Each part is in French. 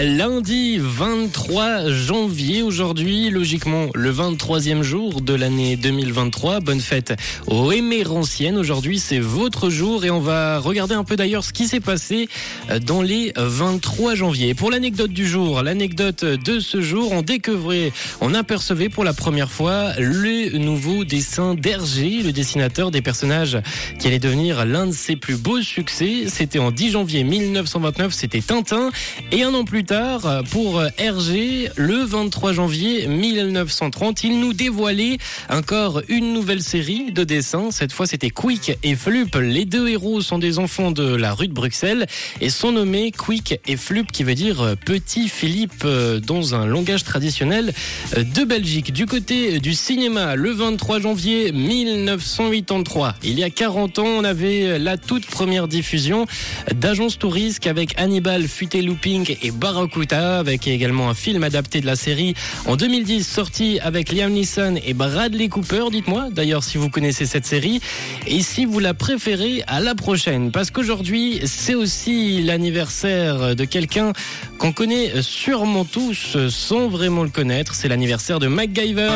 Lundi 23 janvier, aujourd'hui, logiquement le 23e jour de l'année 2023. Bonne fête aux Éméranciennes. Aujourd'hui, c'est votre jour et on va regarder un peu d'ailleurs ce qui s'est passé dans les 23 janvier. Pour l'anecdote du jour, l'anecdote de ce jour, on découvrait, on apercevait pour la première fois le nouveau dessin d'Hergé, le dessinateur des personnages qui allait devenir l'un de ses plus beaux succès. C'était en 10 janvier 1929, c'était Tintin. Et un an plus tard, pour Hergé, le 23 janvier 1930, il nous dévoilait encore une nouvelle série de dessins. Cette fois, c'était Quick et Flup. Les deux héros sont des enfants de la rue de Bruxelles et sont nommés Quick et Flup, qui veut dire petit Philippe dans un langage traditionnel de Belgique. Du côté du cinéma, le 23 janvier 1983, il y a 40 ans, on avait la toute première diffusion d'Agence Tourisque avec Hannibal, Futé Looping et Avec également un film adapté de la série en 2010 sorti avec Liam Neeson et Bradley Cooper. Dites-moi d'ailleurs si vous connaissez cette série et si vous la préférez à la prochaine, parce qu'aujourd'hui c'est aussi l'anniversaire de quelqu'un qu'on connaît sûrement tous sans vraiment le connaître. C'est l'anniversaire de MacGyver.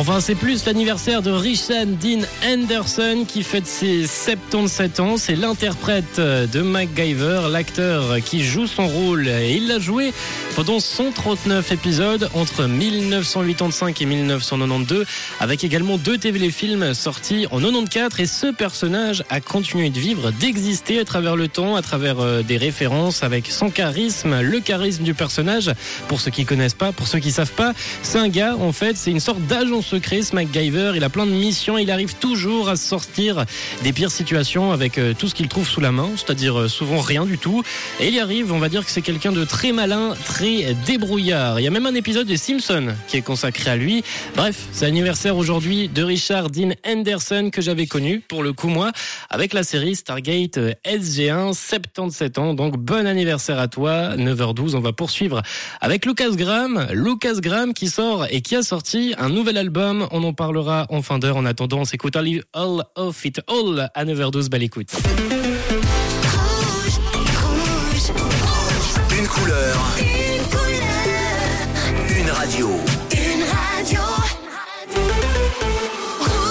Enfin, c'est plus l'anniversaire de Richard Dean Anderson qui fête ses 77 ans. C'est l'interprète de MacGyver, l'acteur qui joue son rôle. Et il l'a joué pendant 139 épisodes entre 1985 et 1992, avec également deux téléfilms sortis en 94. Et ce personnage a continué de vivre, d'exister à travers le temps, à travers des références, avec son charisme, le charisme du personnage. Pour ceux qui connaissent pas, pour ceux qui savent pas, c'est un gars, en fait, c'est une sorte d'agent secret, ce MacGyver. Il a plein de missions. Il arrive toujours à sortir des pires situations avec tout ce qu'il trouve sous la main, c'est-à-dire souvent rien du tout. Et il y arrive, on va dire que c'est quelqu'un de très malin, très débrouillard. Il y a même un épisode des Simpsons qui est consacré à lui. Bref, c'est l'anniversaire aujourd'hui de Richard Dean Anderson que j'avais connu, pour le coup moi, avec la série Stargate SG1, 77 ans. Donc bon anniversaire à toi, 9h12. On va poursuivre avec Lucas Graham. Lucas Graham qui sort et qui a sorti un nouvel album on en parlera en fin d'heure. En attendant, on s'écoute All of It All à 9h12. Belle écoute. Une couleur. Une couleur. Une radio.